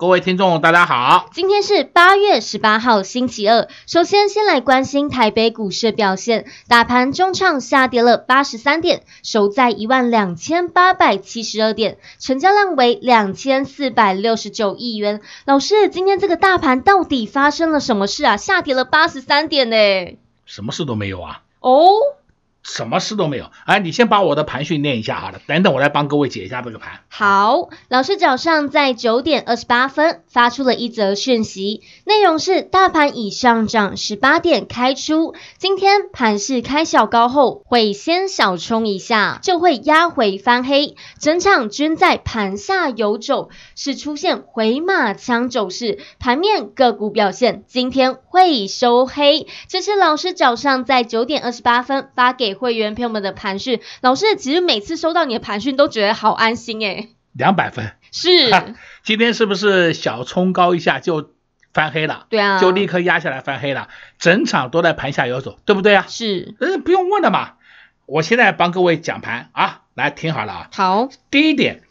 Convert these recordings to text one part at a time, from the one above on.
各位听众，大家好。今天是八月十八号，星期二。首先，先来关心台北股市表现。大盘中场下跌了八十三点，收在一万两千八百七十二点，成交量为两千四百六十九亿元。老师，今天这个大盘到底发生了什么事啊？下跌了八十三点呢？什么事都没有啊。哦。什么事都没有，哎，你先把我的盘训练一下好了，等等我来帮各位解一下这个盘。好，老师早上在九点二十八分发出了一则讯息，内容是大盘已上涨十八点开出，今天盘势开小高后会先小冲一下，就会压回翻黑，整场均在盘下游走，是出现回马枪走势，盘面个股表现今天会收黑。这是老师早上在九点二十八分发给。会员朋友们的盘讯，老师其实每次收到你的盘讯都觉得好安心诶。两百分是，今天是不是小冲高一下就翻黑了？对啊，就立刻压下来翻黑了，整场都在盘下游走，对不对啊？是，嗯，不用问了嘛。我现在帮各位讲盘啊，来听好了啊。好，第一点，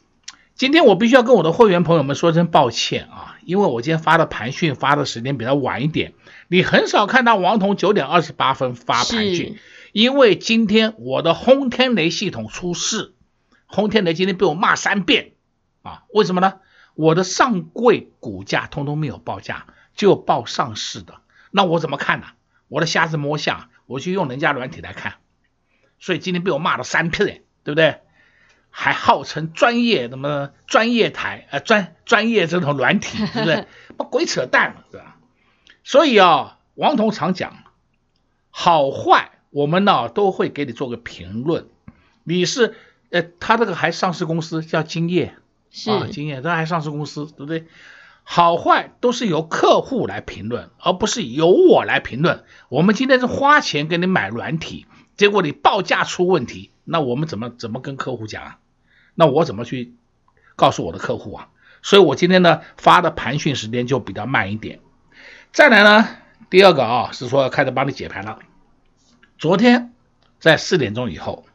今天我必须要跟我的会员朋友们说声抱歉啊，因为我今天发的盘讯发的时间比较晚一点，你很少看到王彤九点二十八分发盘讯。因为今天我的轰天雷系统出事，轰天雷今天被我骂三遍啊！为什么呢？我的上柜股价通通没有报价，就报上市的，那我怎么看呢？我的瞎子摸象，我去用人家软体来看，所以今天被我骂了三遍，对不对？还号称专业什么专业台呃专专业这种软体，对不对？不鬼扯淡嘛，对吧？所以啊，王彤常讲好坏。我们呢都会给你做个评论，你是呃，他这个还上市公司叫金叶，是啊，金叶，他还上市公司，对不对？好坏都是由客户来评论，而不是由我来评论。我们今天是花钱给你买软体，结果你报价出问题，那我们怎么怎么跟客户讲啊？那我怎么去告诉我的客户啊？所以我今天呢发的盘讯时间就比较慢一点。再来呢，第二个啊是说开始帮你解盘了。昨天在四点钟以后，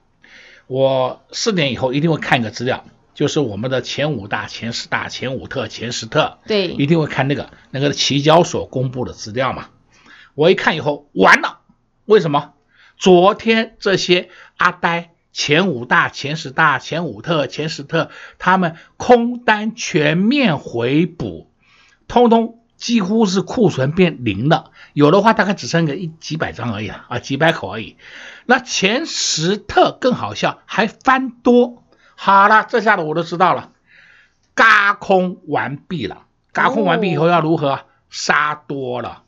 我四点以后一定会看一个资料，就是我们的前五大、前十大、前五特、前十特，对，一定会看那个那个期交所公布的资料嘛。我一看以后完了，为什么？昨天这些阿呆前五大、前十大、前五特、前十特，他们空单全面回补，通通。几乎是库存变零了，有的话大概只剩个一几百张而已啊，几百口而已。那前十特更好笑，还翻多。好了，这下子我都知道了，嘎空完毕了。嘎空完毕以后要如何？杀多了。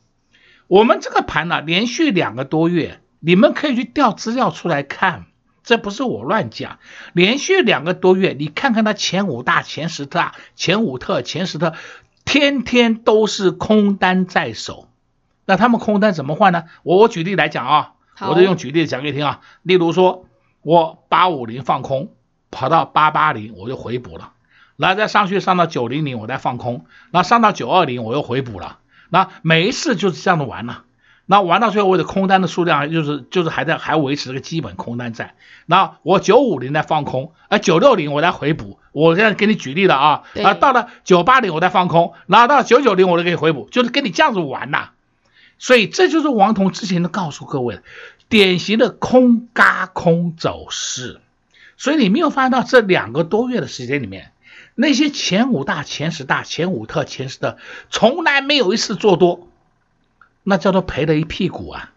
我们这个盘呢，连续两个多月，你们可以去调资料出来看，这不是我乱讲。连续两个多月，你看看它前五大、前十特、前五特、前十特。天天都是空单在手，那他们空单怎么换呢？我我举例来讲啊，我就用举例讲给你听啊。例如说，我八五零放空，跑到八八零我就回补了，然后再上去上到九零零我再放空，然后上到九二零我又回补了，那每一次就是这样的玩了。那玩到最后，我的空单的数量就是就是还在还维持这个基本空单在。那我九五零再放空，啊九六零我再回补。我现在给你举例了啊，啊到了九八零我再放空，然后到九九零我就给你回补，就是跟你这样子玩呐。所以这就是王彤之前都告诉各位的，典型的空嘎空走势。所以你没有发现到这两个多月的时间里面，那些前五大、前十大、前五特、前十的，从来没有一次做多。那叫做赔了一屁股啊！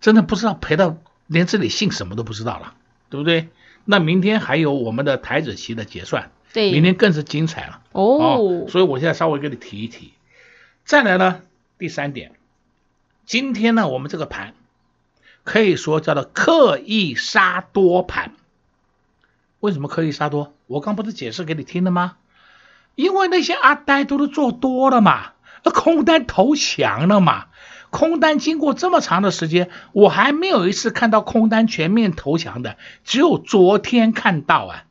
真的不知道赔到连自己姓什么都不知道了，对不对？那明天还有我们的台子期的结算，对，明天更是精彩了哦，哦。所以我现在稍微给你提一提。再来呢，第三点，今天呢，我们这个盘可以说叫做刻意杀多盘。为什么刻意杀多？我刚不是解释给你听了吗？因为那些阿呆都是做多了嘛，那空单投降了嘛。空单经过这么长的时间，我还没有一次看到空单全面投降的，只有昨天看到啊。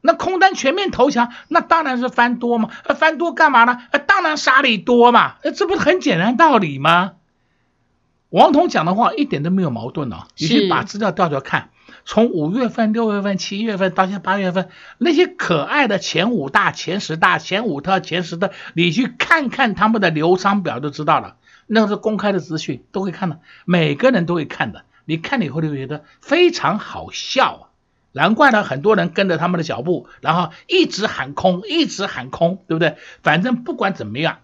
那空单全面投降，那当然是翻多嘛。翻多干嘛呢？当然杀你多嘛。这不是很简单道理吗？王彤讲的话一点都没有矛盾哦。你去把资料调调看。从五月份、六月份、七月份到现在八月份，那些可爱的前五大、前十大、前五特、前十的，你去看看他们的流仓表就知道了。那是公开的资讯，都会看的，每个人都会看的。你看了以后就觉得非常好笑啊！难怪呢，很多人跟着他们的脚步，然后一直喊空，一直喊空，对不对？反正不管怎么样，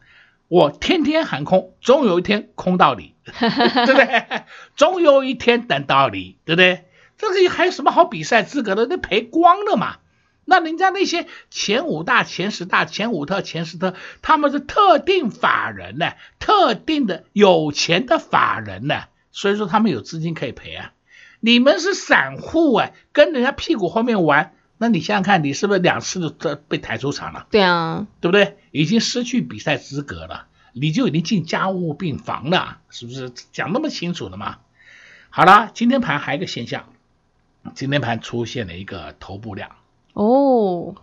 我天天喊空，总有一天空到你，对不对？总有一天等到你，对不对？这个还有什么好比赛资格的？那赔光了嘛？那人家那些前五大、前十大、前五特、前十特，他们是特定法人呢，特定的有钱的法人呢，所以说他们有资金可以赔啊。你们是散户啊，跟人家屁股后面玩，那你想想看，你是不是两次都被抬出场了？对啊，对不对？已经失去比赛资格了，你就已经进家务病房了，是不是？讲那么清楚了嘛？好了，今天盘还有一个现象。今天盘出现了一个头部量哦，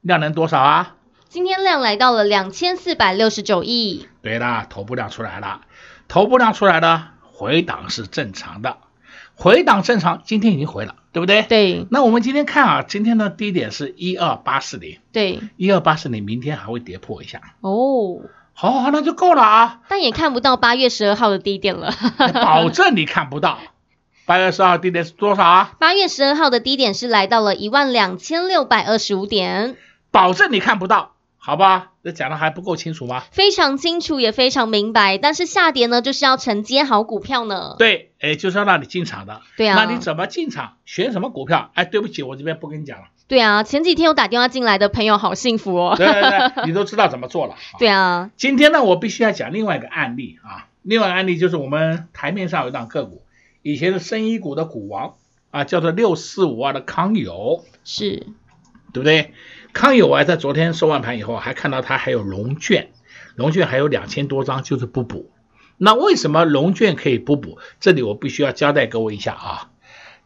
量能多少啊？今天量来到了两千四百六十九亿。对啦，头部量出来了，头部量出来了，回档是正常的，回档正常，今天已经回了，对不对？对。那我们今天看啊，今天的低点是一二八四零，对，一二八四零，明天还会跌破一下。哦，好好，那就够了啊。但也看不到八月十二号的低点了，保证你看不到。八月十二号低点是多少啊？八月十二号的低点是来到了一万两千六百二十五点，保证你看不到，好吧？这讲的还不够清楚吗？非常清楚，也非常明白。但是下跌呢，就是要承接好股票呢。对，哎，就是要让你进场的。对啊。那你怎么进场？选什么股票？哎，对不起，我这边不跟你讲了。对啊，前几天有打电话进来的朋友好幸福哦。对对对，你都知道怎么做了。对啊。今天呢，我必须要讲另外一个案例啊，另外一个案例就是我们台面上有一档个股。以前的生医股的股王啊，叫做六四五二的康友，是，对不对？康友啊，在昨天收完盘以后，还看到它还有龙券，龙券还有两千多张，就是不补。那为什么龙券可以不补？这里我必须要交代各位一下啊，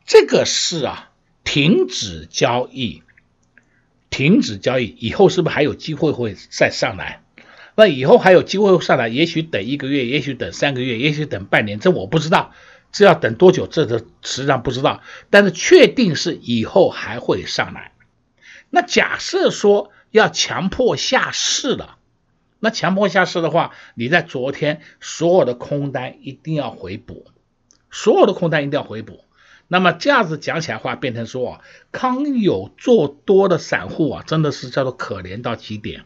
这个是啊，停止交易，停止交易以后是不是还有机会会再上来？那以后还有机会上来，也许等一个月，也许等三个月，也许等半年，这我不知道。是要等多久？这个实际上不知道，但是确定是以后还会上来。那假设说要强迫下市了，那强迫下市的话，你在昨天所有的空单一定要回补，所有的空单一定要回补。那么这样子讲起来话，变成说啊，康友做多的散户啊，真的是叫做可怜到极点。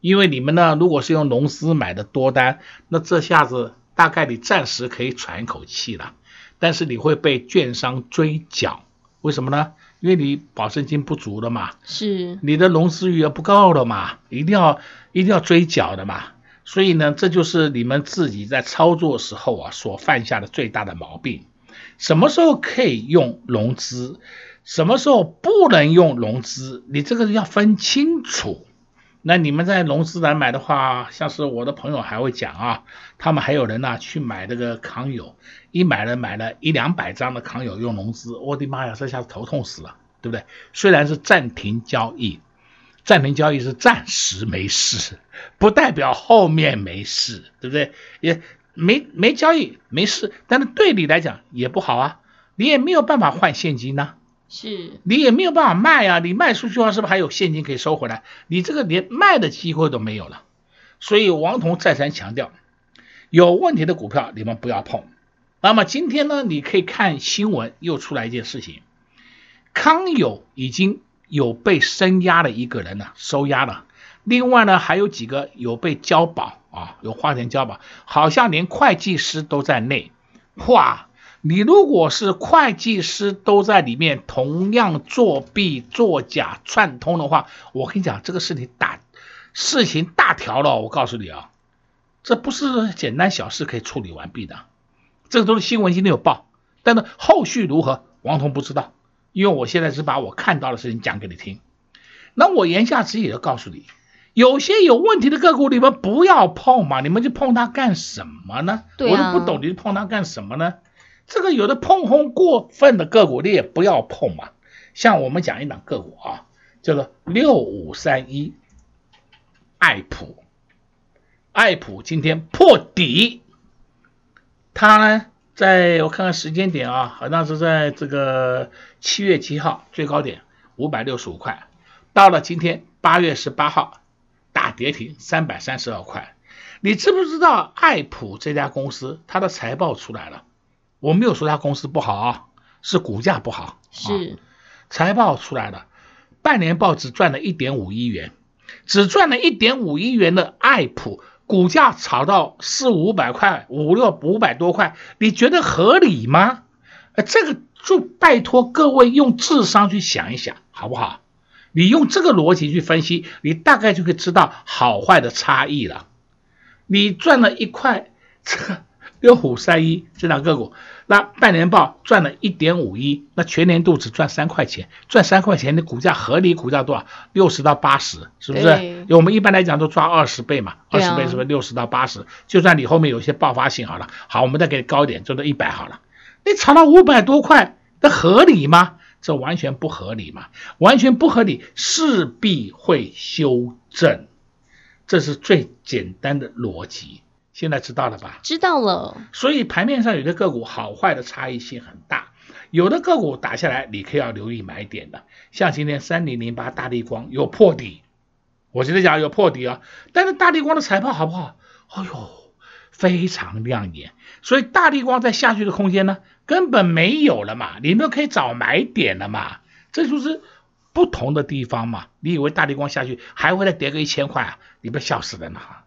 因为你们呢，如果是用融资买的多单，那这下子大概你暂时可以喘一口气了。但是你会被券商追缴，为什么呢？因为你保证金不足了嘛，是你的融资余额不够了嘛，一定要一定要追缴的嘛。所以呢，这就是你们自己在操作时候啊所犯下的最大的毛病。什么时候可以用融资，什么时候不能用融资，你这个要分清楚。那你们在融资来买的话，像是我的朋友还会讲啊，他们还有人呢、去买这个康友，一买了买了一两百张的康友用融资，我的妈呀，这下子头痛死了，对不对？虽然是暂停交易，暂停交易是暂时没事，不代表后面没事，对不对？也没没交易没事，但是对你来讲也不好啊，你也没有办法换现金呢、是你也没有办法卖啊，你卖出去的话，是不是还有现金可以收回来？你这个连卖的机会都没有了。所以王彤再三强调，有问题的股票你们不要碰。那么今天呢，你可以看新闻又出来一件事情，康友已经有被声押的一个人了，收押了。另外呢，还有几个有被交保啊，有花钱交保，好像连会计师都在内。哇！你如果是会计师都在里面同样作弊、作假、串通的话，我跟你讲，这个事情大，事情大条了。我告诉你啊，这不是简单小事可以处理完毕的，这个都是新闻今天有报，但是后续如何，王彤不知道，因为我现在只把我看到的事情讲给你听。那我言下之意就告诉你，有些有问题的个股你们不要碰嘛，你们去碰它干什么呢？对啊、我都不懂，你碰它干什么呢？这个有的碰红过分的个股你也不要碰嘛。像我们讲一档个股啊，叫做六五三一，爱普，爱普今天破底，它呢，在我看看时间点啊，好像是在这个七月七号最高点五百六十五块。到了今天八月十八号，大跌停三百三十二块。你知不知道爱普这家公司它的财报出来了？我没有说他公司不好啊，是股价不好。是，啊、财报出来了，半年报只赚了一点五亿元，只赚了一点五亿元的爱普，股价炒到四五百块、五六五百多块，你觉得合理吗？呃，这个就拜托各位用智商去想一想，好不好？你用这个逻辑去分析，你大概就可以知道好坏的差异了。你赚了一块，这个六虎三一这档个股，那半年报赚了一点五一，那全年度只赚三块钱，赚三块钱的股价合理股价多少？六十到八十，是不是？因为我们一般来讲都抓二十倍嘛，二十倍是不是六十到八十？就算你后面有些爆发性好了，好，我们再给你高一点，做到一百好了。你炒到五百多块，那合理吗？这完全不合理嘛，完全不合理，势必会修正，这是最简单的逻辑。现在知道了吧？知道了。所以盘面上有的个股好坏的差异性很大，有的个股打下来，你可以要留意买点的。像今天三零零八大地光有破底，我现在讲有破底啊，但是大地光的财报好不好？哎呦，非常亮眼。所以大地光在下去的空间呢？根本没有了嘛，你们可以找买点了嘛，这就是不同的地方嘛。你以为大地光下去还会再跌个一千块啊？你不笑死人了哈，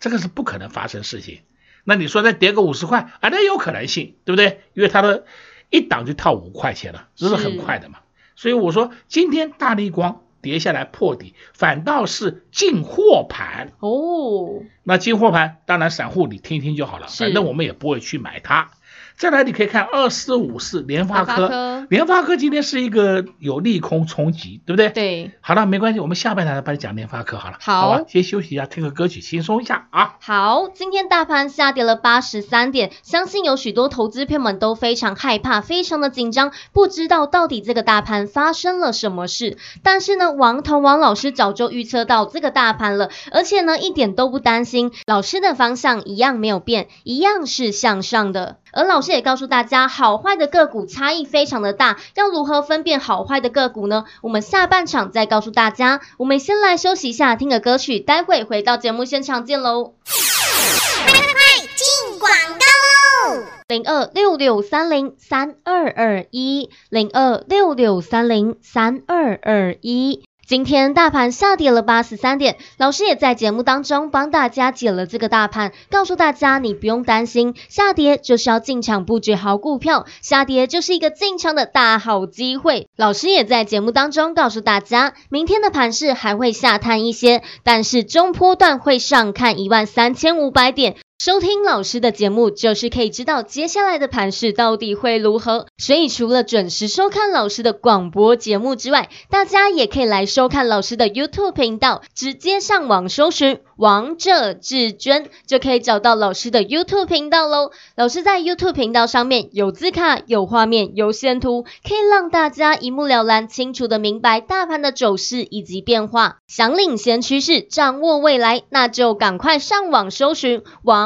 这个是不可能发生事情。那你说再跌个五十块啊，那有可能性，对不对？因为它的一档就跳五块钱了，这是很快的嘛。所以我说今天大立光跌下来破底，反倒是进货盘哦。那进货盘当然散户你听听就好了，反正我们也不会去买它。再来，你可以看二四五四联发科，联发科今天是一个有利空冲击，对不对？对。好了，没关系，我们下半场帮你讲联发科好了。好，好吧，先休息一下，听个歌曲，轻松一下啊。好，今天大盘下跌了八十三点，相信有许多投资朋友们都非常害怕，非常的紧张，不知道到底这个大盘发生了什么事。但是呢，王彤王老师早就预测到这个大盘了，而且呢，一点都不担心，老师的方向一样没有变，一样是向上的。而老师也告诉大家，好坏的个股差异非常的大，要如何分辨好坏的个股呢？我们下半场再告诉大家。我们先来休息一下，听个歌曲，待会回到节目现场见喽。快快快，进广告喽！零二六六三零三二二一，零二六六三零三二二一。今天大盘下跌了八十三点，老师也在节目当中帮大家解了这个大盘，告诉大家你不用担心，下跌就是要进场布局好股票，下跌就是一个进场的大好机会。老师也在节目当中告诉大家，明天的盘势还会下探一些，但是中波段会上看一万三千五百点。收听老师的节目，就是可以知道接下来的盘势到底会如何。所以除了准时收看老师的广播节目之外，大家也可以来收看老师的 YouTube 频道，直接上网搜寻“王者至尊”，就可以找到老师的 YouTube 频道喽。老师在 YouTube 频道上面有字卡、有画面、有线图，可以让大家一目了然、清楚的明白大盘的走势以及变化。想领先趋势，掌握未来，那就赶快上网搜寻“王”。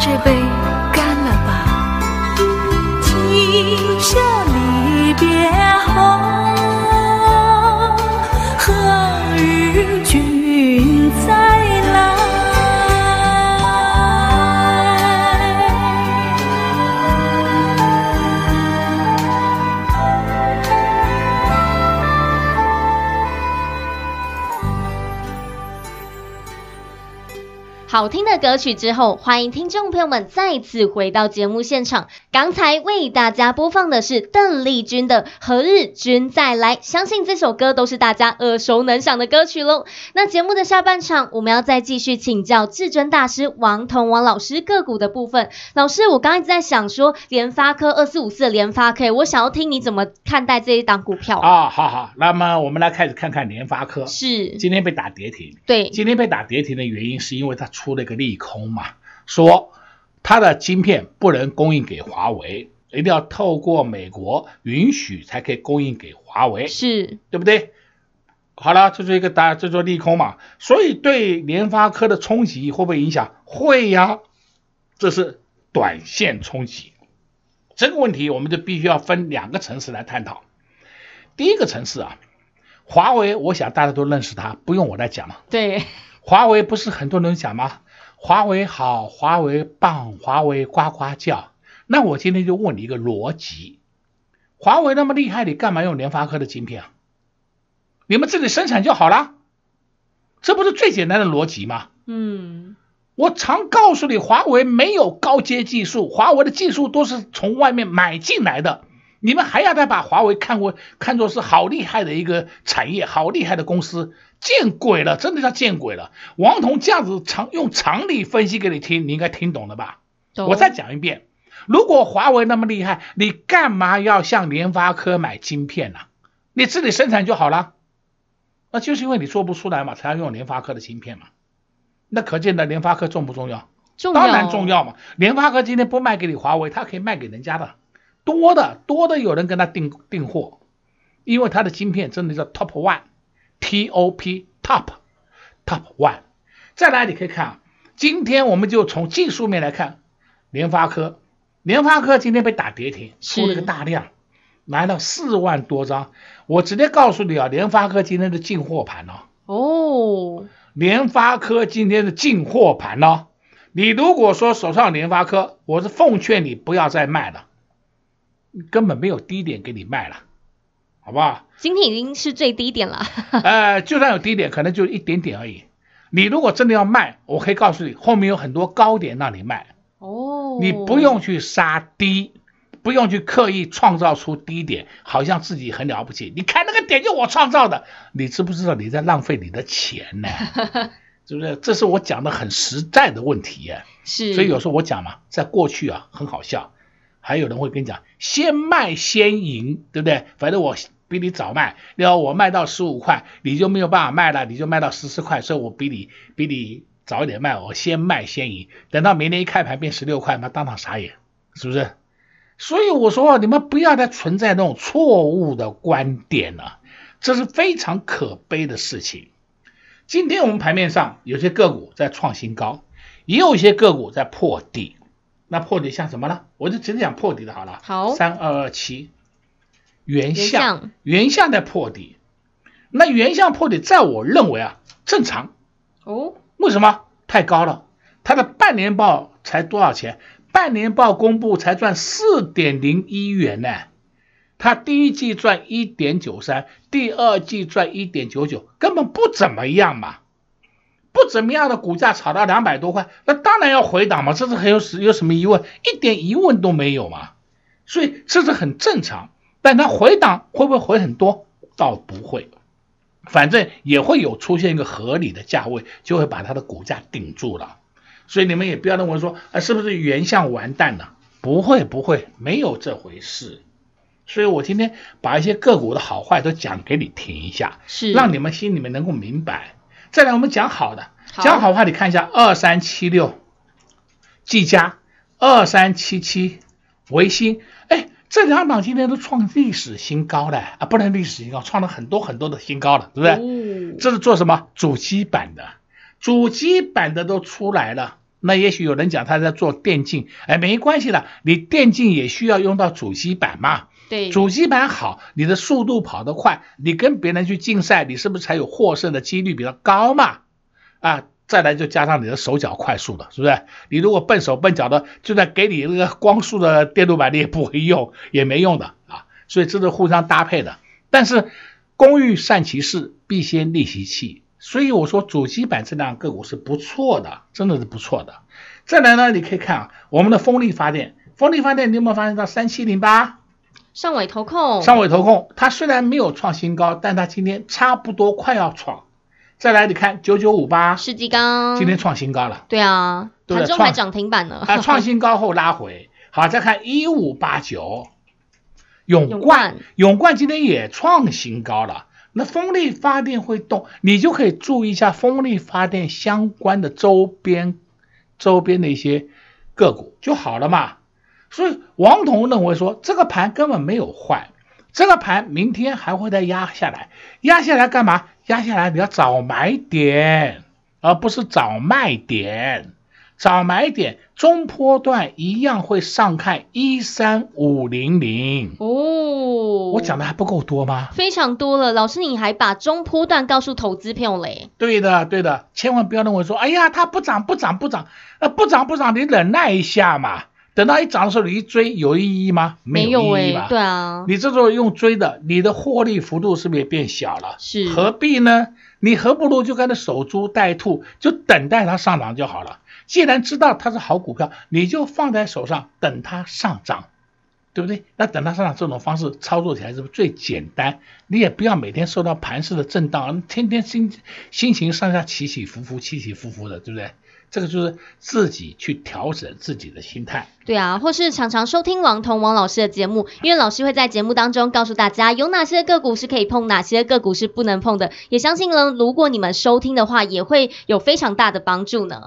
这杯好听的歌曲之后，欢迎听众朋友们再次回到节目现场。刚才为大家播放的是邓丽君的《何日君再来》，相信这首歌都是大家耳熟能详的歌曲喽。那节目的下半场，我们要再继续请教至尊大师王彤王老师个股的部分。老师，我刚刚一直在想说，联发科二四五四的联发科，我想要听你怎么看待这一档股票啊、哦？好好，那么我们来开始看看联发科。是，今天被打跌停。对，今天被打跌停的原因是因为它出了一个利空嘛，说。它的晶片不能供应给华为，一定要透过美国允许才可以供应给华为，是对不对？好了，这是一个大，这做利空嘛，所以对联发科的冲击会不会影响？会呀，这是短线冲击。这个问题我们就必须要分两个层次来探讨。第一个层次啊，华为，我想大家都认识它，不用我来讲了。对，华为不是很多人讲吗？华为好，华为棒，华为呱呱叫。那我今天就问你一个逻辑：华为那么厉害，你干嘛用联发科的晶片啊？你们自己生产就好了，这不是最简单的逻辑吗？嗯，我常告诉你，华为没有高阶技术，华为的技术都是从外面买进来的。你们还要再把华为看为看作是好厉害的一个产业，好厉害的公司。见鬼了，真的叫见鬼了！王彤这样子常用常理分析给你听，你应该听懂了吧？我再讲一遍，如果华为那么厉害，你干嘛要向联发科买晶片呢？你自己生产就好了。那就是因为你做不出来嘛，才要用联发科的芯片嘛。那可见的联发科重不重要？重要。当然重要嘛。联发科今天不卖给你华为，它可以卖给人家的，多的多的有人跟他订订货，因为他的芯片真的叫 top one。T O P top top one，再来你可以看啊，今天我们就从技术面来看，联发科，联发科今天被打跌停，出了个大量，来了四万多张，我直接告诉你啊，联发科今天的进货盘呢？哦，联发科今天的进货盘呢？你如果说手上联发科，我是奉劝你不要再卖了，根本没有低点给你卖了。好不好？今天已经是最低点了。呃，就算有低点，可能就一点点而已。你如果真的要卖，我可以告诉你，后面有很多高点让你卖。哦，你不用去杀低，不用去刻意创造出低点，好像自己很了不起。你看那个点就我创造的，你知不知道你在浪费你的钱呢？是不是？这是我讲的很实在的问题呀。是，所以有时候我讲嘛，在过去啊很好笑，还有人会跟你讲先卖先赢，对不对？反正我。比你早卖，然后我卖到十五块，你就没有办法卖了，你就卖到十四块，所以我比你比你早一点卖，我先卖先赢，等到明天一开盘变十六块，那当场傻眼，是不是？所以我说你们不要再存在那种错误的观点了，这是非常可悲的事情。今天我们盘面上有些个股在创新高，也有一些个股在破底，那破底像什么呢？我就直接讲破底的好了，好，三二二七。原相原相在破底，那原相破底，在我认为啊正常哦。为什么？太高了，它的半年报才多少钱？半年报公布才赚四点零一元呢，它第一季赚一点九三，第二季赚一点九九，根本不怎么样嘛。不怎么样的股价炒到两百多块，那当然要回档嘛，这是很有有什么疑问？一点疑问都没有嘛，所以这是很正常。但它回档会不会回很多？倒不会，反正也会有出现一个合理的价位，就会把它的股价顶住了。所以你们也不要认为说，啊，是不是原相完蛋了？不会，不会，没有这回事。所以我今天把一些个股的好坏都讲给你听一下，是让你们心里面能够明白。再来，我们讲好的，好讲好话，你看一下二三七六，技嘉，二三七七，维新，哎。这两档今天都创历史新高了啊，不能历史新高，创了很多很多的新高了，对不对？哦、这是做什么？主机板的，主机板的都出来了。那也许有人讲他在做电竞，哎，没关系的，你电竞也需要用到主机板嘛。对，主机板好，你的速度跑得快，你跟别人去竞赛，你是不是才有获胜的几率比较高嘛？啊。再来就加上你的手脚快速的，是不是？你如果笨手笨脚的，就算给你那个光速的电路板，你也不会用，也没用的啊。所以这是互相搭配的。但是工欲善其事，必先利其器。所以我说主机板这两个股是不错的，真的是不错的。再来呢，你可以看啊，我们的风力发电，风力发电你有没有发现到三七零八？上尾投控，上尾投控，它虽然没有创新高，但它今天差不多快要创。再来，你看九九五八，世纪刚今天创新高了。对啊，盘中还涨停板呢。啊，创新高后拉回。好，再看一五八九，永冠，永冠今天也创新高了。那风力发电会动，你就可以注意一下风力发电相关的周边周边的一些个股就好了嘛。所以王彤认为说，这个盘根本没有坏，这个盘明天还会再压下来，压下来干嘛？压下来你要找买点，而不是找卖点。找买点，中波段一样会上看一三五零零哦。我讲的还不够多吗？非常多了，老师你还把中波段告诉投资朋友嘞？对的，对的，千万不要认为说，哎呀，它不涨不涨不涨，呃，不涨不涨，你忍耐一下嘛。等到一涨的时候，你一追有意义吗？没有意义吧？对啊，你这时候用追的，你的获利幅度是不是也变小了？是，何必呢？你何不如就跟着守株待兔，就等待它上涨就好了。既然知道它是好股票，你就放在手上等它上涨，对不对？那等它上涨这种方式操作起来是不是最简单？你也不要每天受到盘势的震荡，天天心心情上下起起伏伏，起起伏伏的，对不对？这个就是自己去调整自己的心态。对啊，或是常常收听王彤王老师的节目，因为老师会在节目当中告诉大家有哪些个股是可以碰，哪些个股是不能碰的。也相信呢，如果你们收听的话，也会有非常大的帮助呢。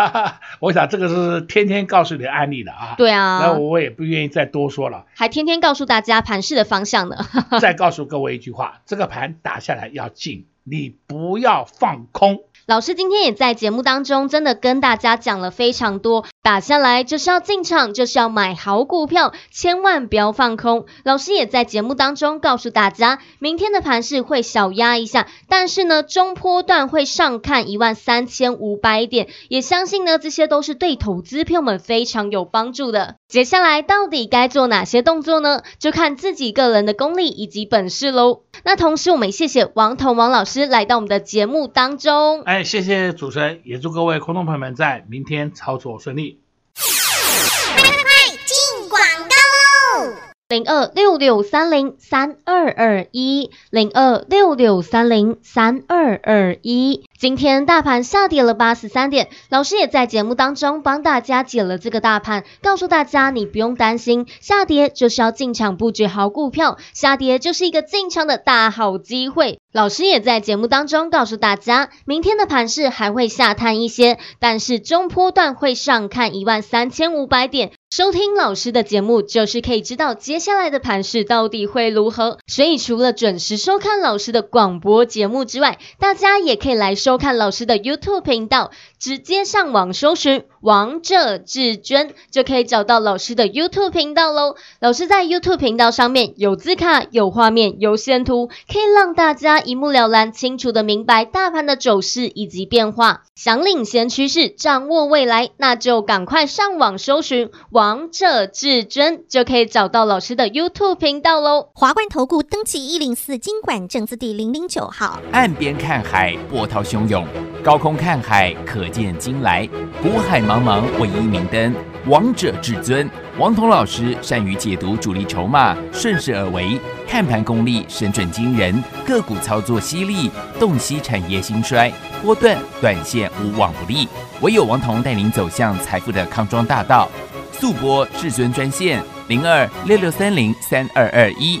我想这个是天天告诉你的案例的啊。对啊。那我也不愿意再多说了。还天天告诉大家盘势的方向呢。再告诉各位一句话：这个盘打下来要进，你不要放空。老师今天也在节目当中，真的跟大家讲了非常多打下来就是要进场，就是要买好股票，千万不要放空。老师也在节目当中告诉大家，明天的盘势会小压一下，但是呢，中波段会上看一万三千五百点，也相信呢，这些都是对投资朋友们非常有帮助的。接下来到底该做哪些动作呢？就看自己个人的功力以及本事喽。那同时，我们也谢谢王彤王老师来到我们的节目当中。哎，谢谢主持人，也祝各位观众朋友们在明天操作顺利。快快快，进广告喽！零二六六三零三二二一，零二六六三零三二二一。今天大盘下跌了八十三点，老师也在节目当中帮大家解了这个大盘，告诉大家你不用担心，下跌就是要进场布局好股票，下跌就是一个进场的大好机会。老师也在节目当中告诉大家，明天的盘势还会下探一些，但是中波段会上看一万三千五百点。收听老师的节目，就是可以知道接下来的盘势到底会如何。所以除了准时收看老师的广播节目之外，大家也可以来收看老师的 YouTube 频道，直接上网搜寻“王者至尊”，就可以找到老师的 YouTube 频道喽。老师在 YouTube 频道上面有字卡、有画面、有线图，可以让大家一目了然、清楚的明白大盘的走势以及变化。想领先趋势，掌握未来，那就赶快上网搜寻“王者至尊”，就可以找到老师的 YouTube 频道喽。华冠投顾登记一零四经管证字第零零九号。岸边看海，波涛汹涌；高空看海，可见金来。股海茫茫，唯一明灯。王者至尊，王彤老师善于解读主力筹码，顺势而为，看盘功力神准惊人，个股操作犀利，洞悉产业兴衰，波段短线无往不利。唯有王彤带领走向财富的康庄大道。速播至尊专线零二六六三零三二二一